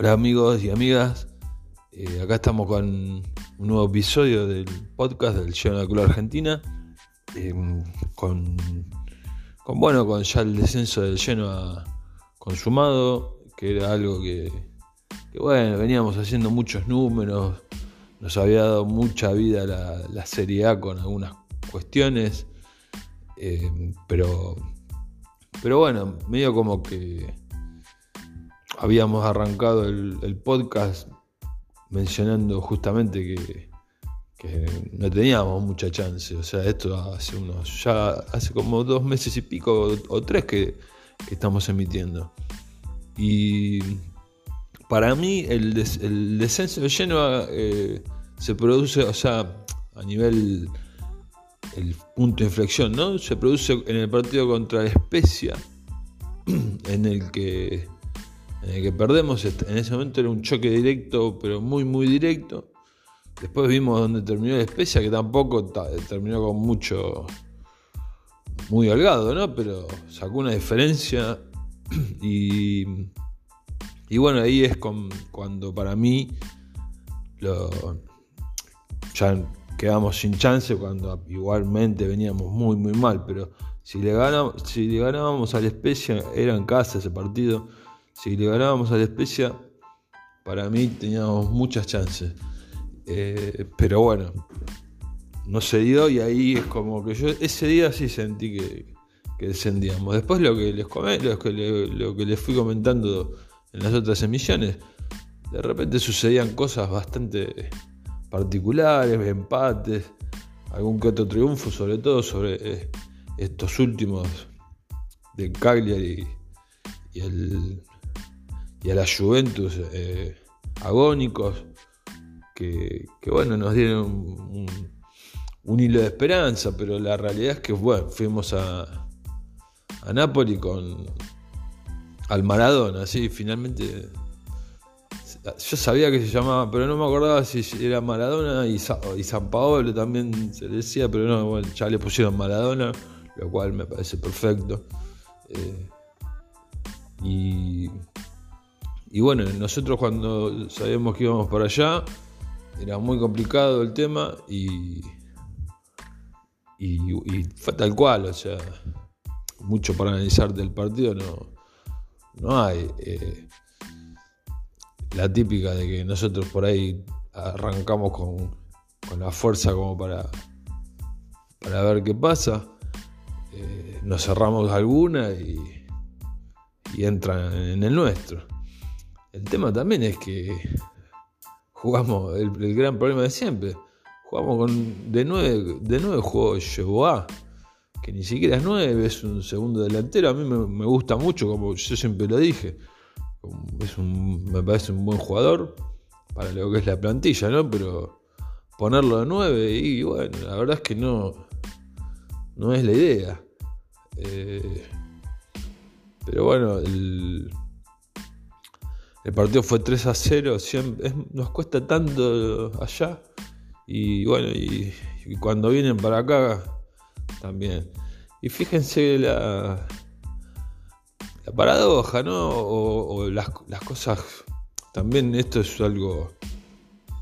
Hola amigos y amigas, eh, acá estamos con un nuevo episodio del podcast del Lleno de Club Argentina, em, con, con, bueno, con ya el descenso del Lleno consumado, que era algo que, bueno, veníamos haciendo muchos números, nos había dado mucha vida la, la Serie A con algunas cuestiones, em, pero, pero bueno, medio como que habíamos arrancado el, podcast mencionando justamente que, no teníamos mucha chance. O sea, esto hace unos, ya hace como dos meses y pico o, tres que, estamos emitiendo. Y para mí el, descenso de Genoa eh, se produce, o sea, a nivel el punto de inflexión, ¿no? Se produce en el partido contra Especia, en el que en el que perdemos. En ese momento era un choque directo, pero muy, muy directo. Después vimos donde terminó la especia, que tampoco terminó con mucho, muy holgado, ¿no? Pero sacó una diferencia. Y, y bueno, ahí es cuando para mí lo, ya quedamos sin chance, cuando igualmente veníamos muy, muy mal. Pero si le, ganamos, si le ganábamos a la era en casa ese partido si le ganábamos a la especia, para mí teníamos muchas chances. Eh, pero bueno, no se dio y ahí es como que yo ese día sí sentí que, descendíamos. Después lo que les lo que, que les fui comentando en las otras emisiones, de repente sucedían cosas bastante particulares, empates, algún que otro triunfo, sobre todo sobre eh, estos últimos de Cagliari y el y a la Juventus eh, agónicos, que, bueno, nos dieron un, hilo de esperanza, pero la realidad es que bueno, fuimos a, a Napoli con al Maradona, sí, finalmente yo sabía que se llamaba, pero no me acordaba si era Maradona y, y San Paolo también se decía, pero no, bueno, ya le pusieron Maradona, lo cual me parece perfecto. Eh, y y bueno, nosotros cuando sabíamos que íbamos para allá, era muy complicado el tema y, y, fue tal cual, o sea, mucho para analizar del partido no, no hay. Eh, la típica de que nosotros por ahí arrancamos con, la fuerza como para, para ver qué pasa. Eh, nos cerramos alguna y, y entran en el nuestro. El tema también es que jugamos el, gran problema de siempre. Jugamos con de nueve, de nueve jugó A, que ni siquiera es nueve, es un segundo delantero. A mí me, gusta mucho, como yo siempre lo dije. Es me parece un buen jugador para lo que es la plantilla, ¿no? Pero ponerlo de nueve y bueno, la verdad es que no, no es la idea. Eh, pero bueno, el, el partido fue 3 a 0, nos cuesta tanto allá. Y bueno, y, cuando vienen para acá también. Y fíjense la, la paradoja, ¿no? O, las, cosas. También esto es algo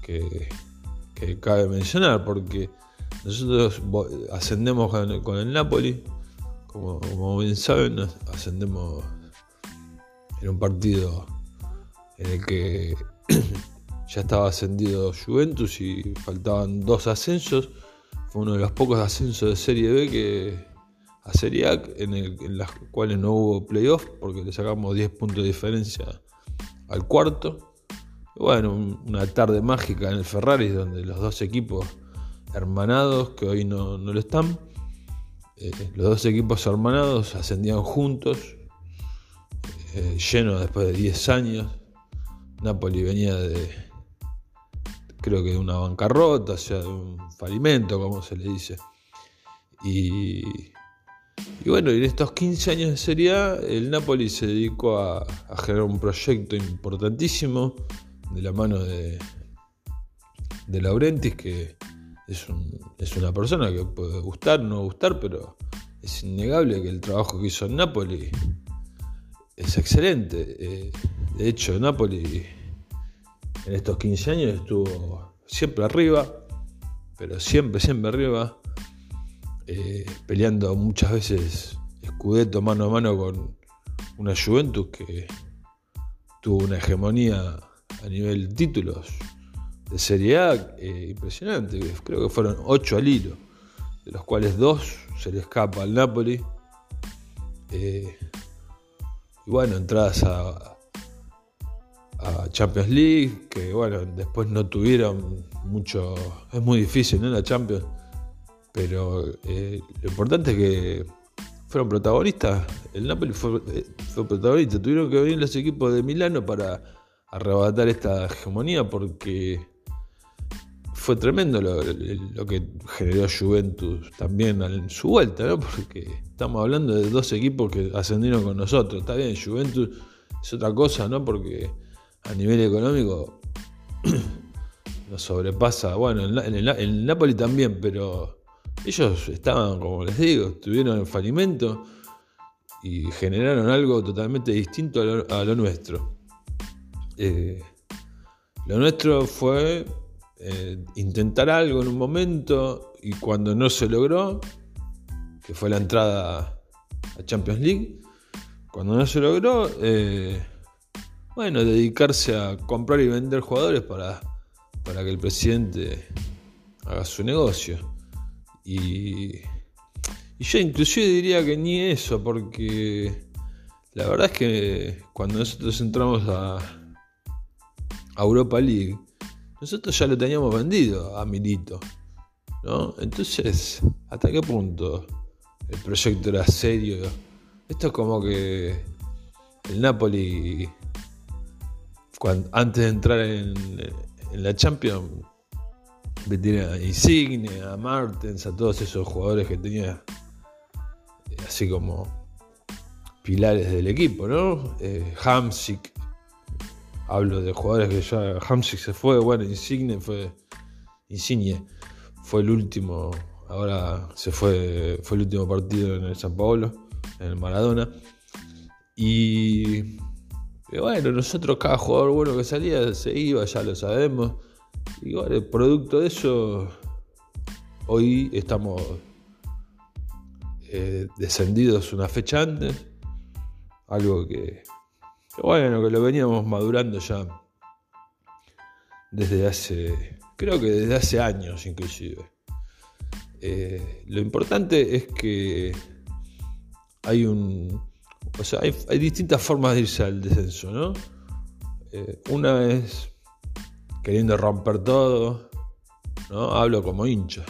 que, cabe mencionar, porque nosotros ascendemos con, el Napoli, como, como bien saben, ascendemos en un partido en el que ya estaba ascendido Juventus y faltaban dos ascensos. Fue uno de los pocos ascensos de Serie B que a Serie A en, el, las cuales no hubo playoff porque le sacamos 10 puntos de diferencia al cuarto. bueno, una tarde mágica en el Ferrari donde los dos equipos hermanados, que hoy no, lo están, eh, los dos equipos hermanados ascendían juntos, eh, llenos después de 10 años Napoli venía de, creo que de una bancarrota, o sea, de un falimento, como se le dice. Y, y bueno, en estos 15 años de Serie el Napoli se dedicó a, generar un proyecto importantísimo de la mano de, de Laurentis, que es, es una persona que puede gustar, no gustar, pero es innegable que el trabajo que hizo en Napoli es excelente. Eh, de hecho, Napoli en estos 15 años estuvo siempre arriba, pero siempre, siempre arriba, eh, peleando muchas veces escudeto mano a mano con una Juventus que tuvo una hegemonía a nivel títulos de Serie A eh, impresionante. Creo que fueron 8 al hilo, de los cuales 2 se le escapa al Napoli. Eh, y bueno, entradas a, Champions League, que bueno, después no tuvieron mucho. Es muy difícil, ¿no? La Champions. Pero eh, lo importante es que fueron protagonistas. El Napoli fue, fue protagonista. Tuvieron que venir los equipos de Milano para arrebatar esta hegemonía porque fue tremendo lo, que generó Juventus también en su vuelta, ¿no? Porque estamos hablando de dos equipos que ascendieron con nosotros. Está bien, Juventus es otra cosa, ¿no? Porque a nivel económico nos sobrepasa. Bueno, en el, Napoli también, pero ellos estaban, como les digo, estuvieron en falimento y generaron algo totalmente distinto a lo, nuestro. Eh, lo nuestro fue eh, intentar algo en un momento y cuando no se logró, que fue la entrada a Champions League, cuando no se logró, eh, bueno, dedicarse a comprar y vender jugadores para, para que el presidente haga su negocio. Y, y yo inclusive diría que ni eso, porque la verdad es que cuando nosotros entramos a, a Europa League, nosotros ya lo teníamos vendido a Milito. ¿no? Entonces, ¿hasta qué punto el proyecto era serio? Esto es como que el Napoli, antes de entrar en, la Champions, vendía a Insigne, a Martens, a todos esos jugadores que tenía así como pilares del equipo, ¿no? Eh, Hamsik, Hablo de jugadores que ya Hamsik se fue, bueno, Insigne fue Insigne fue el último, ahora se fue fue el último partido en el San Paolo, en el Maradona. Y, bueno, nosotros cada jugador bueno que salía se iba, ya lo sabemos. Y bueno, el producto de eso hoy estamos eh, descendidos una fecha antes, algo que bueno, que lo veníamos madurando ya desde hace, creo que desde hace años inclusive. Eh, lo importante es que hay un, o sea, hay, distintas formas de irse al descenso, ¿no? Eh, una es queriendo romper todo, ¿no? Hablo como hincha.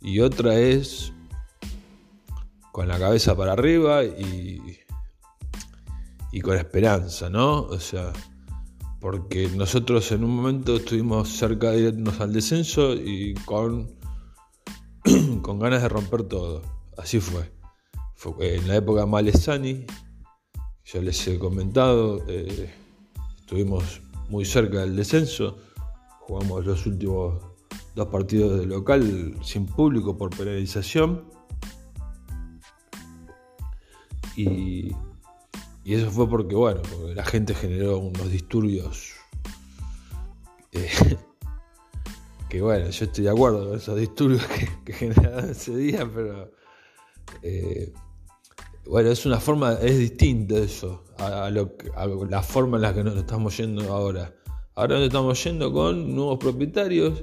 Y otra es con la cabeza para arriba y y con esperanza, ¿no? O sea, porque nosotros en un momento estuvimos cerca de irnos al descenso y con, con ganas de romper todo. Así fue. Fue en la época Malesani, ya les he comentado, eh, estuvimos muy cerca del descenso, jugamos los últimos dos partidos de local sin público por penalización. Y eso fue porque, bueno, porque la gente generó unos disturbios. Eh, que bueno, yo estoy de acuerdo con esos disturbios que, generaron ese día, pero. Eh, bueno, es una forma, es distinta eso a, lo, a, la forma en la que nos estamos yendo ahora. Ahora nos estamos yendo con nuevos propietarios,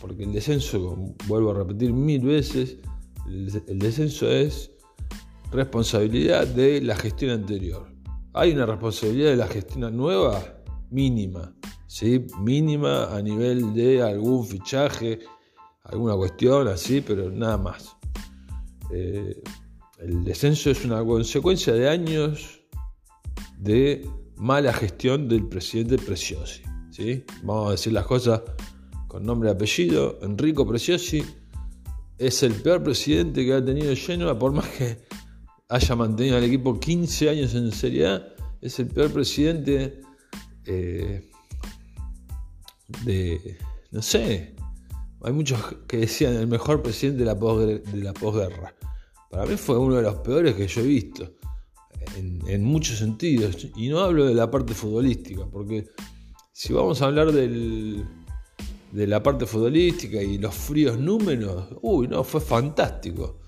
porque el descenso, vuelvo a repetir mil veces, el descenso es responsabilidad de la gestión anterior. Hay una responsabilidad de la gestión nueva mínima, ¿sí? mínima a nivel de algún fichaje, alguna cuestión así, pero nada más. Eh, el descenso es una consecuencia de años de mala gestión del presidente Preciosi. ¿sí? Vamos a decir las cosas con nombre y apellido. Enrico Preciosi es el peor presidente que ha tenido Genoa, por más que haya mantenido al equipo 15 años en Serie A, es el peor presidente eh, de, no sé, hay muchos que decían el mejor presidente de la, posguerra. Para mí fue uno de los peores que yo he visto, en, muchos sentidos. Y no hablo de la parte futbolística, porque si vamos a hablar del, de la parte futbolística y los fríos números, uy, no, fue fantástico.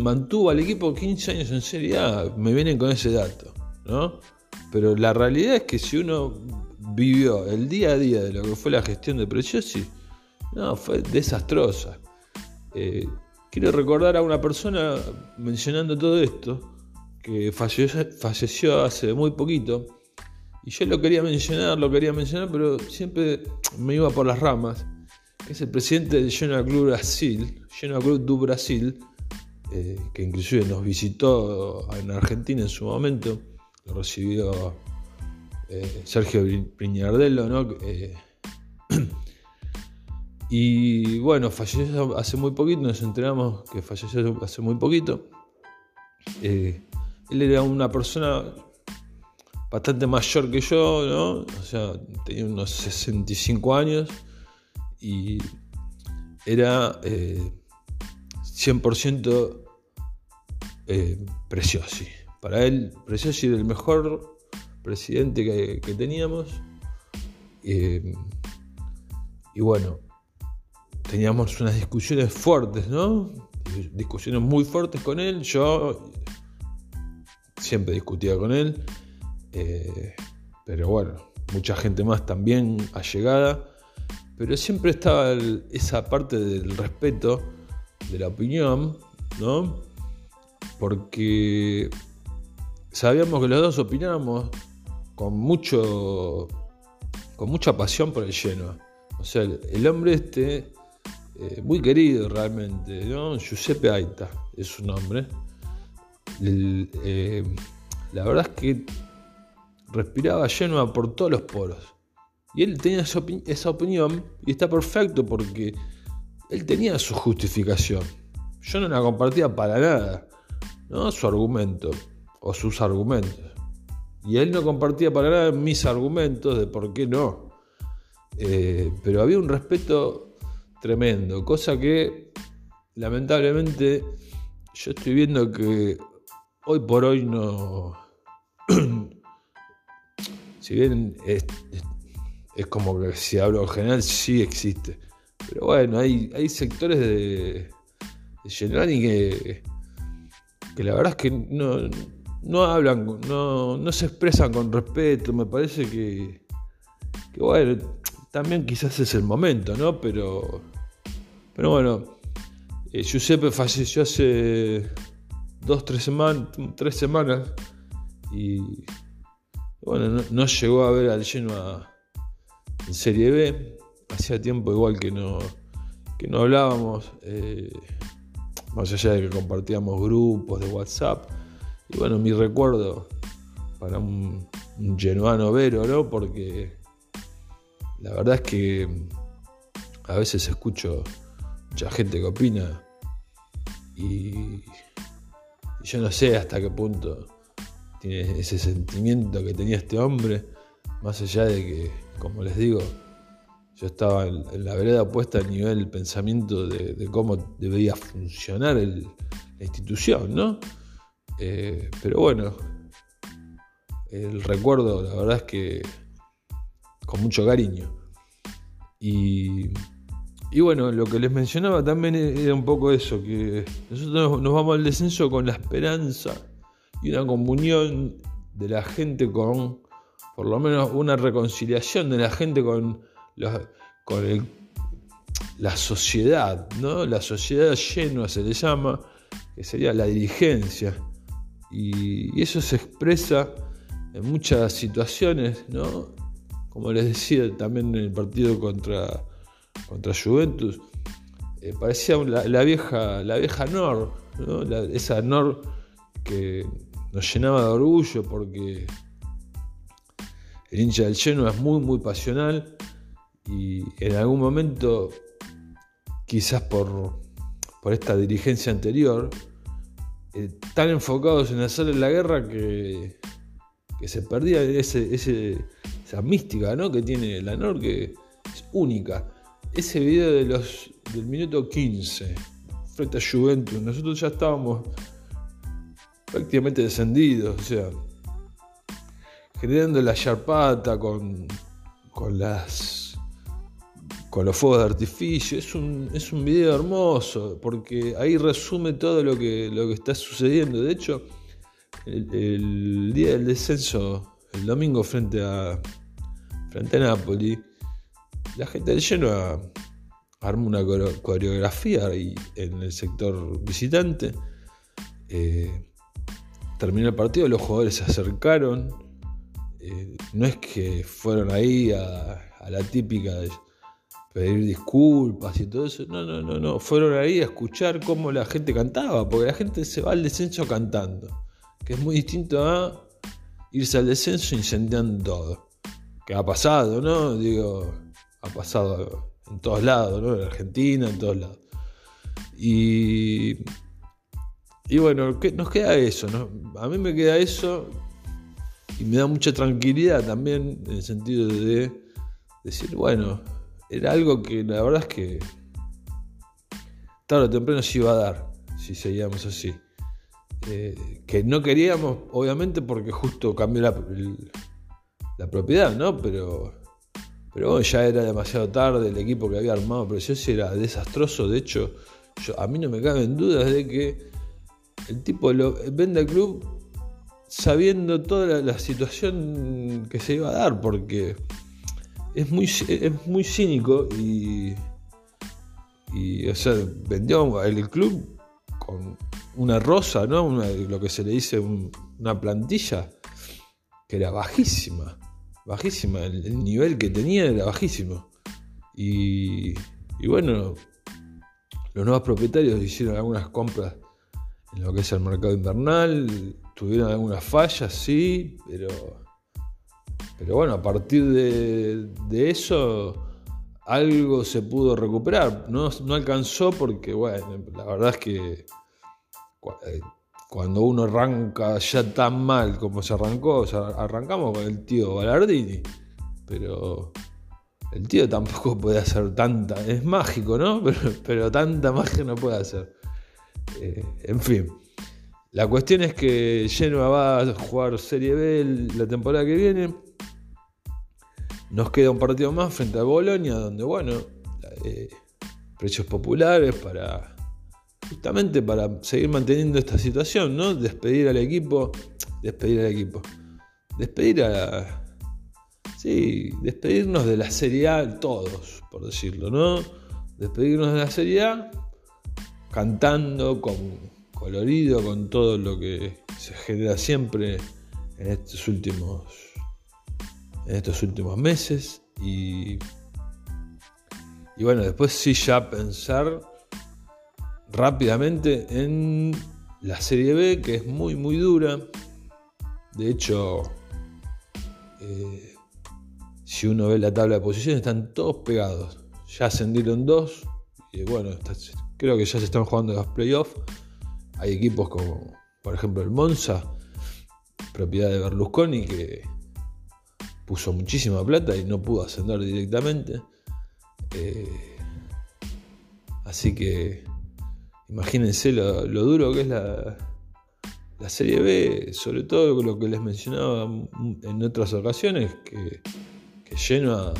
mantuvo al equipo 15 años en Serie me vienen con ese dato, ¿no? Pero la realidad es que si uno vivió el día a día de lo que fue la gestión de Preciosi, no, fue desastrosa. Eh, quiero recordar a una persona mencionando todo esto, que falleció, hace muy poquito, y yo lo quería mencionar, lo quería mencionar, pero siempre me iba por las ramas, es el presidente del Genoa Club Brasil, Genoa Club do Brasil, eh, que inclusive nos visitó en Argentina en su momento, lo recibió eh, Sergio Piñardello, ¿no? Eh, y bueno, falleció hace muy poquito, nos enteramos que falleció hace muy poquito. Eh, él era una persona bastante mayor que yo, ¿no? O sea, tenía unos 65 años y era 100% Preciosi. Para él, Preciosi era el mejor presidente que, teníamos. Eh, y bueno, teníamos unas discusiones fuertes, ¿no? Discusiones muy fuertes con él. Yo siempre discutía con él. Eh, pero bueno, mucha gente más también allegada. Pero siempre estaba esa parte del respeto de la opinión, ¿no? Porque sabíamos que los dos opinábamos con mucho con mucha pasión por el Genoa. O sea, el, hombre este, eh, muy querido realmente, ¿no? Giuseppe Aita es su nombre. Eh, la verdad es que respiraba Genoa por todos los poros. Y él tenía esa, esa opinión y está perfecto porque él tenía su justificación. Yo no la compartía para nada, ¿no? Su argumento o sus argumentos. Y él no compartía para nada mis argumentos de por qué no. Eh, pero había un respeto tremendo, cosa que lamentablemente yo estoy viendo que hoy por hoy no... si bien es, como que si hablo en general sí existe. Pero bueno, hay, hay sectores de, de Generani que, que la verdad es que no, no hablan, no, se expresan con respeto, me parece que, que, bueno, también quizás es el momento, ¿no? Pero, pero bueno, eh, Giuseppe falleció hace dos, tres, semanas tres semanas y bueno, no, llegó a ver al Genoa en Serie B, hacía tiempo igual que no, que no hablábamos, eh, más allá de que compartíamos grupos de WhatsApp. Y bueno, mi recuerdo para un, genuano vero, ¿no? Porque la verdad es que a veces escucho mucha gente que opina y, yo no sé hasta qué punto tiene ese sentimiento que tenía este hombre, más allá de que, como les digo, yo estaba en, la vereda opuesta a nivel pensamiento de, cómo debería funcionar la institución, ¿no? Eh, pero bueno, el recuerdo, la verdad es que con mucho cariño. Y, bueno, lo que les mencionaba también era un poco eso, que nosotros nos vamos al descenso con la esperanza y una comunión de la gente con, por lo menos una reconciliación de la gente con, con la sociedad, ¿no? La sociedad llena se le llama, que sería la dirigencia. Y, eso se expresa en muchas situaciones, ¿no? Como les decía también en el partido contra, contra Juventus, eh, parecía la, vieja, la vieja Nor, esa Nor que nos llenaba de orgullo porque el hincha del lleno es muy, muy pasional y en algún momento, quizás por, por esta dirigencia anterior, eh, tan enfocados en hacer la guerra que, que se perdía ese, esa mística ¿no? que tiene la NOR, que es única. Ese video de los, del minuto 15, frente a Juventus, nosotros ya estábamos prácticamente descendidos, o sea, generando la charpata con con las con los fuegos de artificio. Es un, es un video hermoso porque ahí resume todo lo que, lo que está sucediendo. De hecho, el, día del descenso, el domingo frente a, frente Napoli, la gente del lleno armó una coreografía ahí en el sector visitante. Eh, terminó el partido, los jugadores se acercaron. Eh, no es que fueron ahí a, a la típica de pedir disculpas y todo eso. No, no, no, no. Fueron ahí a escuchar cómo la gente cantaba, porque la gente se va al descenso cantando, que es muy distinto a irse al descenso incendiando todo. Que ha pasado, ¿no? Digo, ha pasado en todos lados, ¿no? En Argentina, en todos lados. Y, y bueno, nos queda eso, ¿no? A mí me queda eso y me da mucha tranquilidad también en el sentido de decir, bueno, era algo que la verdad es que tarde o temprano se iba a dar si seguíamos así. Eh, que no queríamos, obviamente, porque justo cambió la, propiedad, ¿no? Pero, pero bueno, ya era demasiado tarde, el equipo que había armado Precioso era desastroso. De hecho, a mí no me caben dudas de que el tipo lo, vende el club sabiendo toda la situación que se iba a dar, porque es muy, es muy cínico y, y, o sea, vendió el club con una rosa, ¿no? lo que se le dice una plantilla que era bajísima, bajísima, el, nivel que tenía era bajísimo. Y, bueno, los nuevos propietarios hicieron algunas compras en lo que es el mercado invernal, tuvieron algunas fallas, sí, pero pero bueno, a partir de, eso algo se pudo recuperar. No, alcanzó porque, bueno, la verdad es que cuando uno arranca ya tan mal como se arrancó, arrancamos con el tío Ballardini, pero el tío tampoco puede hacer tanta, es mágico, ¿no? Pero, tanta magia no puede hacer. Eh, en fin, la cuestión es que Genoa va a jugar Serie B la temporada que viene. Nos queda un partido más frente a Bolonia, donde, bueno, eh, precios populares para justamente para seguir manteniendo esta situación, ¿no? Despedir al equipo, despedir al equipo, despedir a... Sí, despedirnos de la Serie A todos, por decirlo, ¿no? Despedirnos de la Serie cantando con colorido, con todo lo que se genera siempre en estos últimos en estos últimos meses y, y bueno, después sí ya pensar rápidamente en la Serie B, que es muy, muy dura. De hecho, eh, si uno ve la tabla de posiciones, están todos pegados. Ya ascendieron dos. Y bueno, creo que ya se están jugando los playoffs. Hay equipos como, por ejemplo, el Monza, propiedad de Berlusconi, que puso muchísima plata y no pudo ascender directamente. Eh, así que imagínense lo, duro que es la, la, Serie B, sobre todo lo que les mencionaba en otras ocasiones, que, que Genoa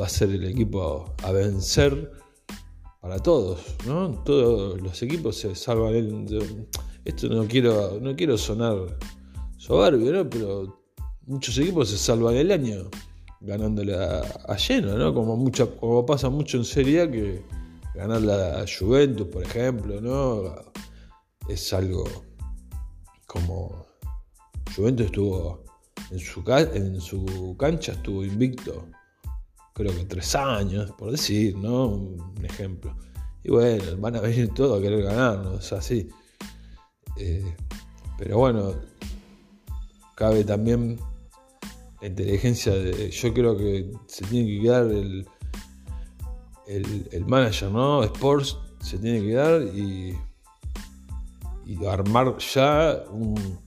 va a ser el equipo a vencer para todos, ¿no? Todos los equipos se salvan. esto no quiero, no quiero sonar soberbio, ¿no? Pero muchos equipos se salvan el año ganándole a, lleno, ¿no? Como, como pasa mucho en Serie A que ganar la Juventus, por ejemplo, ¿no? Es algo como Juventus estuvo en su, en su cancha, estuvo invicto, creo que tres años, por decir, ¿no? Un ejemplo. Y bueno, van a venir todos a querer ganarnos, es así. Eh, pero bueno, cabe también la inteligencia de. Yo creo que se tiene que quedar el, el, manager, ¿no? Sports se tiene que quedar y, y armar ya un,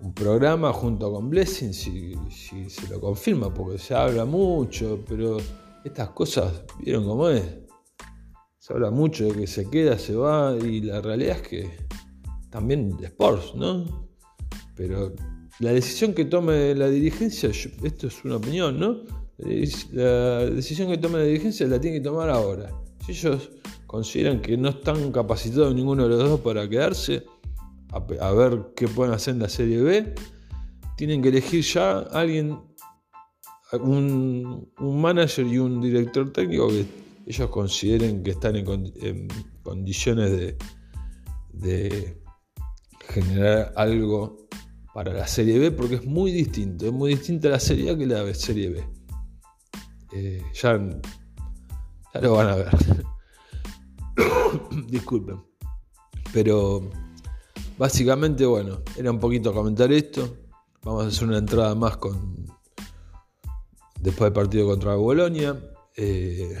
un, programa junto con Blessing si, se lo confirma, porque se habla mucho, pero estas cosas, ¿vieron cómo es? Se habla mucho de que se queda, se va, y la realidad es que también Sports, ¿no? Pero la decisión que tome la dirigencia, esto es una opinión, ¿no? La decisión que tome la dirigencia la tiene que tomar ahora. Si ellos consideran que no están capacitados ninguno de los dos para quedarse, a, ver qué pueden hacer en la Serie B, tienen que elegir ya alguien, un, manager y un director técnico que ellos consideren que están en, condiciones de generar algo para la Serie B porque es muy distinto, es muy distinta la Serie A que la Serie B. Eh, ya, ya lo van a ver. Disculpen. Pero básicamente, bueno, era un poquito comentar esto. Vamos a hacer una entrada más con después del partido contra Bolonia. Eh,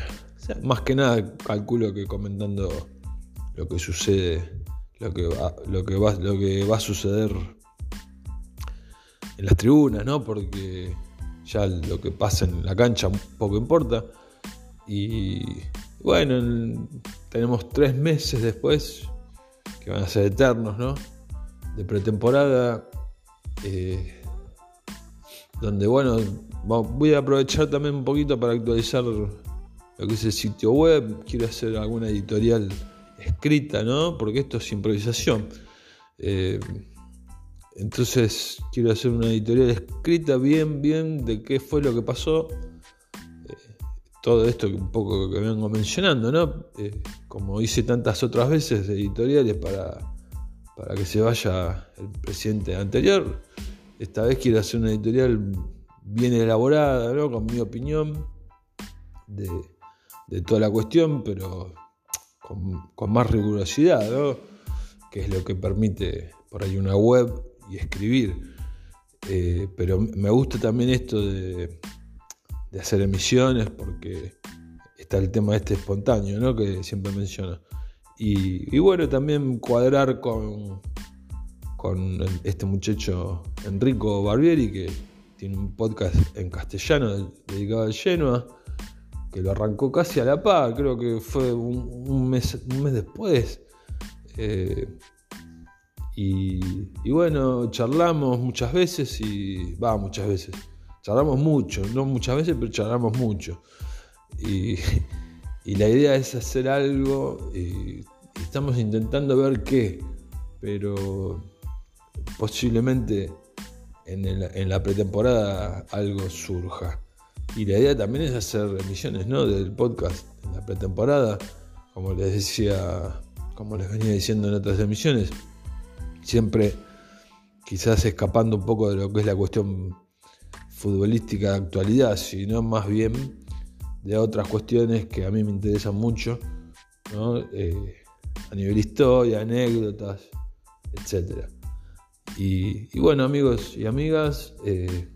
más que nada calculo que comentando lo que sucede, lo que lo que va, lo que va a suceder en las tribunas, ¿no? Porque ya lo que pasa en la cancha poco importa. Y bueno, tenemos tres meses después, que van a ser eternos, ¿no? De pretemporada. Eh, donde, bueno, voy a aprovechar también un poquito para actualizar lo que es el sitio web. Quiero hacer alguna editorial escrita, ¿no? Porque esto es improvisación. Eh, entonces quiero hacer una editorial escrita bien, bien de qué fue lo que pasó. Eh, todo esto que un poco que vengo mencionando, ¿no? Eh, como hice tantas otras veces editoriales para, para que se vaya el presidente anterior. Esta vez quiero hacer una editorial bien elaborada, ¿no? Con mi opinión de, toda la cuestión, pero con, con más rigurosidad, ¿no? Que es lo que permite por ahí una web y escribir. Eh, pero me gusta también esto de, hacer emisiones porque está el tema este espontáneo, ¿no? Que siempre menciono. Y, bueno, también cuadrar con, con este muchacho Enrico Barbieri, que tiene un podcast en castellano dedicado al Genoa, que lo arrancó casi a la par, creo que fue un, mes, un mes después. Eh, y, bueno, charlamos muchas veces y va, muchas veces. Charlamos mucho, no muchas veces, pero charlamos mucho. Y, la idea es hacer algo y, estamos intentando ver qué, pero posiblemente en, la pretemporada algo surja. Y la idea también es hacer emisiones ¿no? del podcast en la pretemporada, como les decía, como les venía diciendo en otras emisiones siempre quizás escapando un poco de lo que es la cuestión futbolística de actualidad, sino más bien de otras cuestiones que a mí me interesan mucho, eh, a nivel historia, anécdotas, etc. Y, bueno amigos y amigas, eh,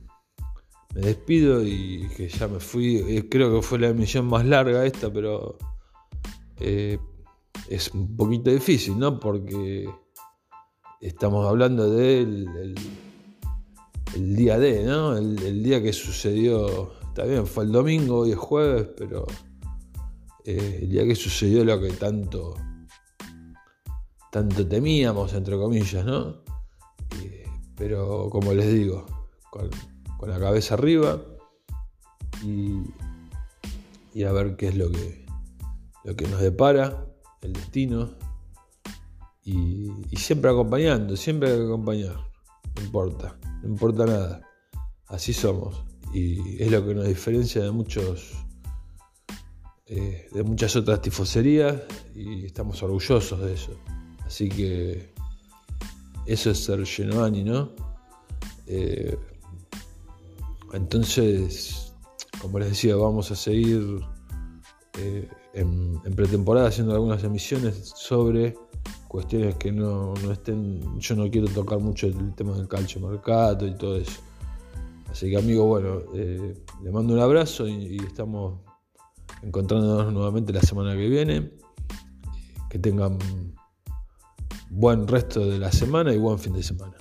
me despido y que ya me fui, eh, creo que fue la emisión más larga esta, pero es un poquito difícil, ¿no? Porque estamos hablando del el, día de, ¿no? El, día que sucedió, está bien, fue el domingo, hoy es jueves, pero eh, el día que sucedió lo que tanto, tanto temíamos, entre comillas, ¿no? pero como les digo, con, la cabeza arriba y, y, a ver qué es lo que, lo que nos depara, el destino, y, siempre acompañando, siempre hay que acompañar, no importa, no importa nada, así somos y es lo que nos diferencia de muchos eh, de muchas otras tifoserías y estamos orgullosos de eso. Así que eso es ser Genoani, ¿no? Eh, entonces, como les decía, vamos a seguir eh, en, en, pretemporada haciendo algunas emisiones sobre cuestiones que no, estén. Yo no quiero tocar mucho el tema del calcio mercado y todo eso. Así que, amigo, bueno, eh, le mando un abrazo y, y estamos encontrándonos nuevamente la semana que viene. Que tengan buen resto de la semana y buen fin de semana.